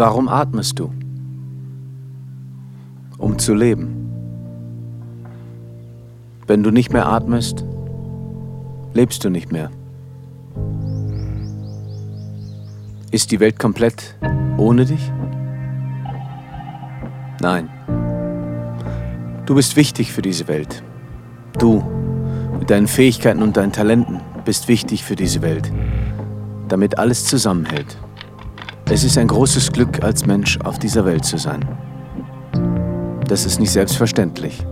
Warum atmest du? Um zu leben. Wenn du nicht mehr atmest, lebst du nicht mehr. Ist die Welt komplett ohne dich? Nein. Du bist wichtig für diese Welt. Du, mit deinen Fähigkeiten und deinen Talenten, bist wichtig für diese Welt, damit alles zusammenhält. Es ist ein großes Glück, als Mensch auf dieser Welt zu sein. Das ist nicht selbstverständlich.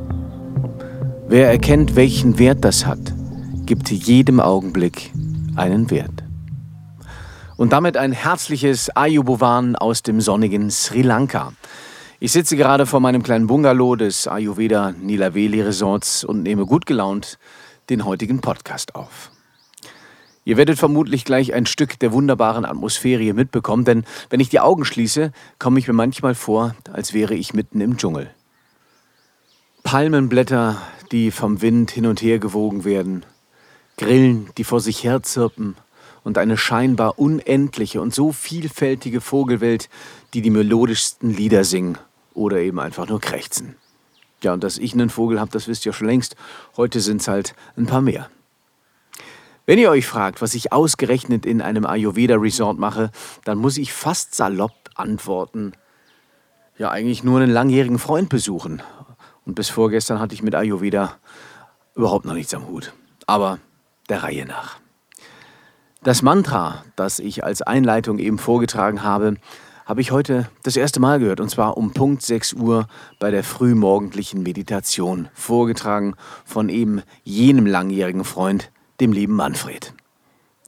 Wer erkennt, welchen Wert das hat, gibt jedem Augenblick einen Wert. Und damit ein herzliches Ayubovan aus dem sonnigen Sri Lanka. Ich sitze gerade vor meinem kleinen Bungalow des Ayurveda Nilaveli Resorts und nehme gut gelaunt den heutigen Podcast auf. Ihr werdet vermutlich gleich ein Stück der wunderbaren Atmosphäre mitbekommen, denn wenn ich die Augen schließe, komme ich mir manchmal vor, als wäre ich mitten im Dschungel. Palmenblätter, die vom Wind hin und her gewogen werden, Grillen, die vor sich herzirpen und eine scheinbar unendliche und so vielfältige Vogelwelt, die die melodischsten Lieder singen oder eben einfach nur krächzen. Ja, und dass ich einen Vogel habe, das wisst ihr schon längst. Heute sind es halt ein paar mehr. Wenn ihr euch fragt, was ich ausgerechnet in einem Ayurveda-Resort mache, dann muss ich fast salopp antworten. Ja, eigentlich nur einen langjährigen Freund besuchen. Und bis vorgestern hatte ich mit Ayurveda überhaupt noch nichts am Hut. Aber der Reihe nach. Das Mantra, das ich als Einleitung eben vorgetragen habe, habe ich heute das erste Mal gehört, und zwar um Punkt 6 Uhr bei der frühmorgendlichen Meditation, vorgetragen von eben jenem langjährigen Freund, dem lieben Manfred.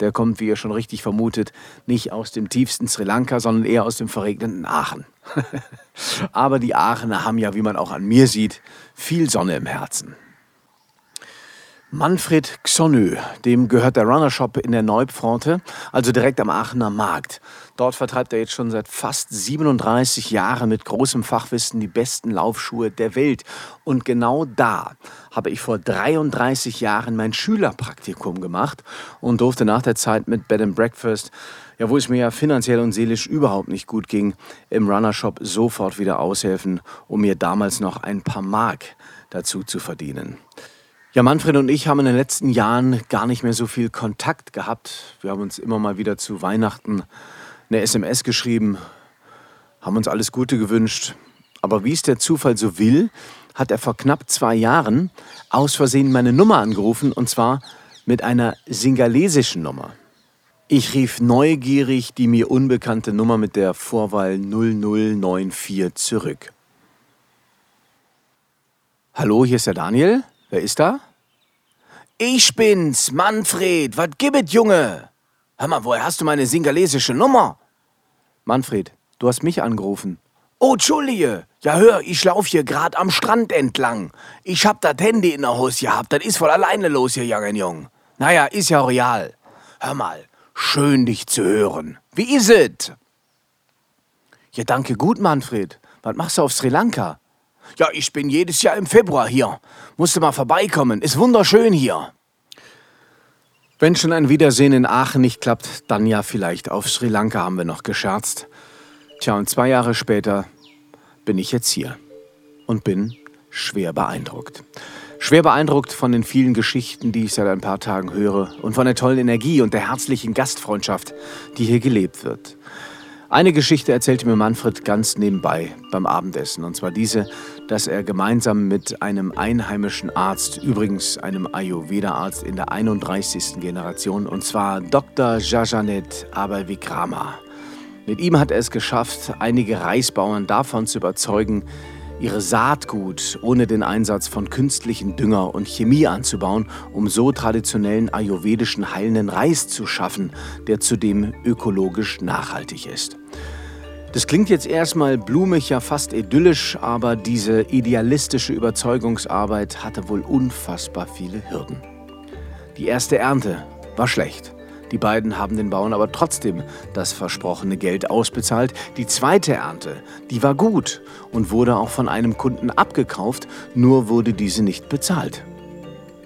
Der kommt, wie ihr schon richtig vermutet, nicht aus dem tiefsten Sri Lanka, sondern eher aus dem verregneten Aachen. Aber die Aachener haben ja, wie man auch an mir sieht, viel Sonne im Herzen. Manfred Xonö, dem gehört der Runnershop in der Neupfronte, also direkt am Aachener Markt. Dort vertreibt er jetzt schon seit fast 37 Jahren mit großem Fachwissen die besten Laufschuhe der Welt. Und genau da habe ich vor 33 Jahren mein Schülerpraktikum gemacht und durfte nach der Zeit mit Bed and Breakfast, ja, wo es mir ja finanziell und seelisch überhaupt nicht gut ging, im Runnershop sofort wieder aushelfen, um mir damals noch ein paar Mark dazu zu verdienen. Ja, Manfred und ich haben in den letzten Jahren gar nicht mehr so viel Kontakt gehabt. Wir haben uns immer mal wieder zu Weihnachten eine SMS geschrieben, haben uns alles Gute gewünscht. Aber wie es der Zufall so will, hat er vor knapp zwei Jahren aus Versehen meine Nummer angerufen und zwar mit einer singalesischen Nummer. Ich rief neugierig die mir unbekannte Nummer mit der Vorwahl 0094 zurück. Hallo, hier ist der Daniel. Wer ist da? Ich bin's, Manfred. Was gibet, Junge? Hör mal, woher hast du meine singalesische Nummer? Manfred, du hast mich angerufen. Oh, Entschuldige. Ja, hör, ich lauf hier grad am Strand entlang. Ich hab das Handy in der Hose gehabt. Das ist voll alleine los hier, Jungen Jung. Naja, ist ja real. Hör mal, schön dich zu hören. Wie is it? Ja, danke gut, Manfred. Was machst du auf Sri Lanka? Ja, ich bin jedes Jahr im Februar hier. Musste mal vorbeikommen. Ist wunderschön hier. Wenn schon ein Wiedersehen in Aachen nicht klappt, dann ja vielleicht auf Sri Lanka, haben wir noch gescherzt. Tja, und zwei Jahre später bin ich jetzt hier und bin schwer beeindruckt. Schwer beeindruckt von den vielen Geschichten, die ich seit ein paar Tagen höre und von der tollen Energie und der herzlichen Gastfreundschaft, die hier gelebt wird. Eine Geschichte erzählte mir Manfred ganz nebenbei beim Abendessen, und zwar diese, dass er gemeinsam mit einem einheimischen Arzt, übrigens einem Ayurveda-Arzt in der 31. Generation, und zwar Dr. Jajanet Abavikrama, mit ihm hat er es geschafft, einige Reisbauern davon zu überzeugen, ihre Saatgut ohne den Einsatz von künstlichen Dünger und Chemie anzubauen, um so traditionellen ayurvedischen heilenden Reis zu schaffen, der zudem ökologisch nachhaltig ist. Das klingt jetzt erstmal blumig, ja fast idyllisch, aber diese idealistische Überzeugungsarbeit hatte wohl unfassbar viele Hürden. Die erste Ernte war schlecht. Die beiden haben den Bauern aber trotzdem das versprochene Geld ausbezahlt. Die zweite Ernte, die war gut und wurde auch von einem Kunden abgekauft, nur wurde diese nicht bezahlt.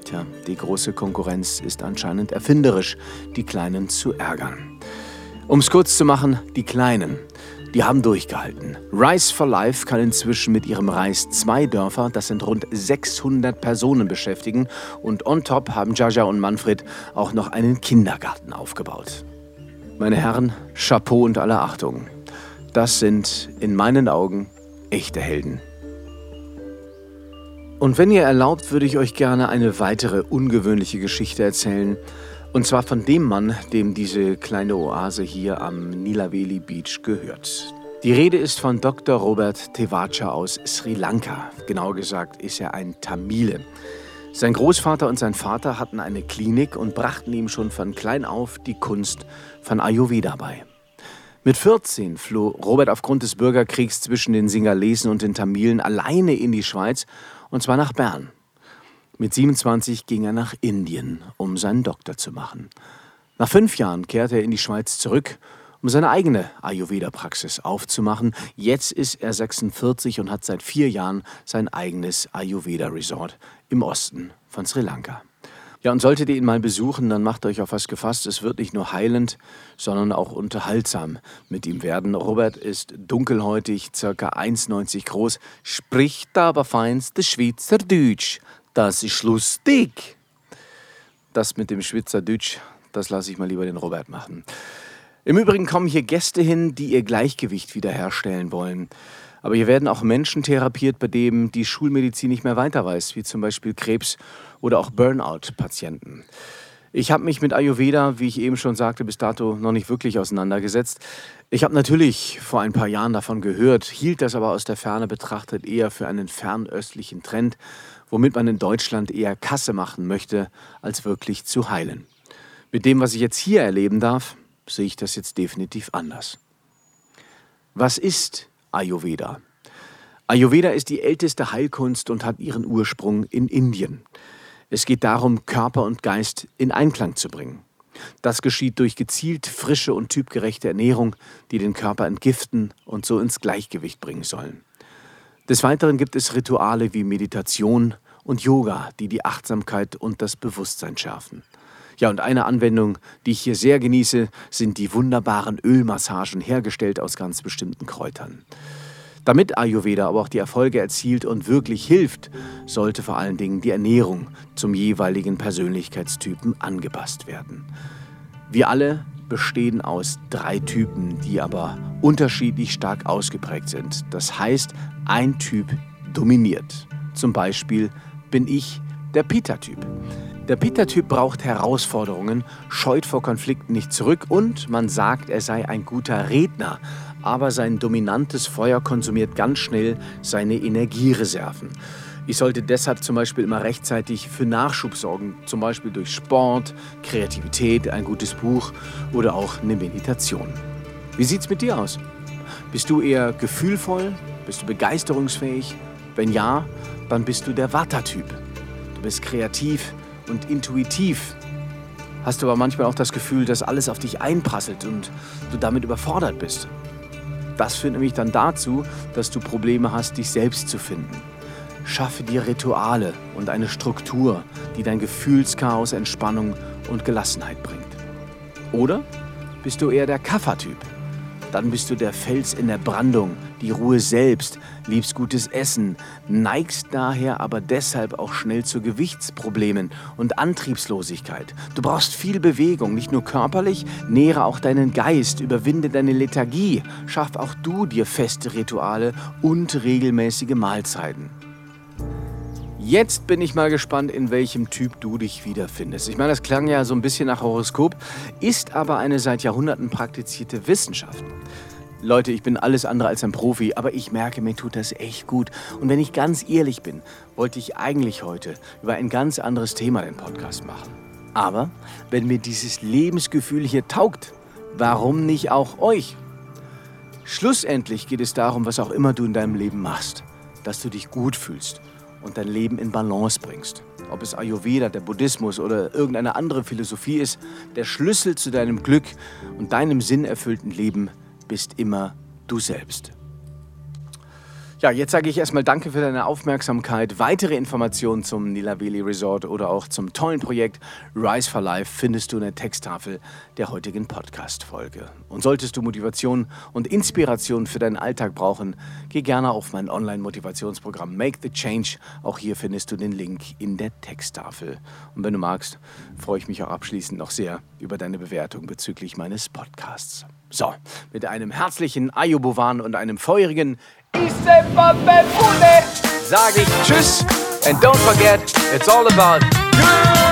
Tja, die große Konkurrenz ist anscheinend erfinderisch, die Kleinen zu ärgern. Um es kurz zu machen, die Kleinen, Die haben durchgehalten. Rice for Life kann inzwischen mit ihrem Reis zwei Dörfer, das sind rund 600 Personen beschäftigen. Und on top haben Jaja und Manfred auch noch einen Kindergarten aufgebaut. Meine Herren, Chapeau und alle Achtung. Das sind in meinen Augen echte Helden. Und wenn ihr erlaubt, würde ich euch gerne eine weitere ungewöhnliche Geschichte erzählen. Und zwar von dem Mann, dem diese kleine Oase hier am Nilaveli Beach gehört. Die Rede ist von Dr. Robert Tevacha aus Sri Lanka. Genauer gesagt ist er ein Tamile. Sein Großvater und sein Vater hatten eine Klinik und brachten ihm schon von klein auf die Kunst von Ayurveda bei. Mit 14 floh Robert aufgrund des Bürgerkriegs zwischen den Singalesen und den Tamilen alleine in die Schweiz und zwar nach Bern. Mit 27 ging er nach Indien, um seinen Doktor zu machen. Nach fünf Jahren kehrte er in die Schweiz zurück, um seine eigene Ayurveda-Praxis aufzumachen. Jetzt ist er 46 und hat seit vier Jahren sein eigenes Ayurveda-Resort im Osten von Sri Lanka. Ja, und solltet ihr ihn mal besuchen, dann macht euch auf was gefasst. Es wird nicht nur heilend, sondern auch unterhaltsam mit ihm werden. Robert ist dunkelhäutig, circa 1,90 groß, spricht aber feinstes Schweizerdeutsch. Das ist lustig. Das mit dem Schweizerdeutsch, das lasse ich mal lieber den Robert machen. Im Übrigen kommen hier Gäste hin, die ihr Gleichgewicht wiederherstellen wollen. Aber hier werden auch Menschen therapiert, bei denen die Schulmedizin nicht mehr weiter weiß, wie zum Beispiel Krebs oder auch Burnout-Patienten. Ich habe mich mit Ayurveda, wie ich eben schon sagte, bis dato noch nicht wirklich auseinandergesetzt. Ich habe natürlich vor ein paar Jahren davon gehört, hielt das aber aus der Ferne betrachtet eher für einen fernöstlichen Trend, womit man in Deutschland eher Kasse machen möchte, als wirklich zu heilen. Mit dem, was ich jetzt hier erleben darf, sehe ich das jetzt definitiv anders. Was ist Ayurveda. Ayurveda ist die älteste Heilkunst und hat ihren Ursprung in Indien. Es geht darum, Körper und Geist in Einklang zu bringen. Das geschieht durch gezielt frische und typgerechte Ernährung, die den Körper entgiften und so ins Gleichgewicht bringen sollen. Des Weiteren gibt es Rituale wie Meditation und Yoga, die die Achtsamkeit und das Bewusstsein schärfen. Ja, und eine Anwendung, die ich hier sehr genieße, sind die wunderbaren Ölmassagen, hergestellt aus ganz bestimmten Kräutern. Damit Ayurveda aber auch die Erfolge erzielt und wirklich hilft, sollte vor allen Dingen die Ernährung zum jeweiligen Persönlichkeitstypen angepasst werden. Wir alle bestehen aus drei Typen, die aber unterschiedlich stark ausgeprägt sind. Das heißt, ein Typ dominiert. Zum Beispiel bin ich der Pita-Typ. Der Peter-Typ braucht Herausforderungen, scheut vor Konflikten nicht zurück und man sagt, er sei ein guter Redner. Aber sein dominantes Feuer konsumiert ganz schnell seine Energiereserven. Ich sollte deshalb zum Beispiel immer rechtzeitig für Nachschub sorgen, zum Beispiel durch Sport, Kreativität, ein gutes Buch oder auch eine Meditation. Wie sieht's mit dir aus? Bist du eher gefühlvoll? Bist du begeisterungsfähig? Wenn ja, dann bist du der Vata-Typ. Du bist kreativ, und intuitiv. Hast du aber manchmal auch das Gefühl, dass alles auf dich einprasselt und du damit überfordert bist. Das führt nämlich dann dazu, dass du Probleme hast, dich selbst zu finden. Schaffe dir Rituale und eine Struktur, die dein Gefühlschaos Entspannung und Gelassenheit bringt. Oder bist du eher der Kaffertyp? Dann bist du der Fels in der Brandung, die Ruhe selbst, liebst gutes Essen, neigst daher aber deshalb auch schnell zu Gewichtsproblemen und Antriebslosigkeit. Du brauchst viel Bewegung, nicht nur körperlich, nähre auch deinen Geist, überwinde deine Lethargie, schaff auch du dir feste Rituale und regelmäßige Mahlzeiten. Jetzt bin ich mal gespannt, in welchem Typ du dich wiederfindest. Ich meine, das klang ja so ein bisschen nach Horoskop, ist aber eine seit Jahrhunderten praktizierte Wissenschaft. Leute, ich bin alles andere als ein Profi, aber ich merke, mir tut das echt gut. Und wenn ich ganz ehrlich bin, wollte ich eigentlich heute über ein ganz anderes Thema den Podcast machen. Aber wenn mir dieses Lebensgefühl hier taugt, warum nicht auch euch? Schlussendlich geht es darum, was auch immer du in deinem Leben machst, dass du dich gut fühlst und dein Leben in Balance bringst. Ob es Ayurveda, der Buddhismus oder irgendeine andere Philosophie ist, der Schlüssel zu deinem Glück und deinem sinnerfüllten Leben bist immer du selbst. Ja, jetzt sage ich erstmal Danke für deine Aufmerksamkeit. Weitere Informationen zum Nilaveli Resort oder auch zum tollen Projekt Rise for Life findest du in der Texttafel der heutigen Podcast-Folge. Und solltest du Motivation und Inspiration für deinen Alltag brauchen, geh gerne auf mein Online-Motivationsprogramm Make the Change. Auch hier findest du den Link in der Texttafel. Und wenn du magst, freue ich mich auch abschließend noch sehr über deine Bewertung bezüglich meines Podcasts. So, mit einem herzlichen Ayobovan und einem feurigen sage ich Tschüss and don't forget, it's all about good.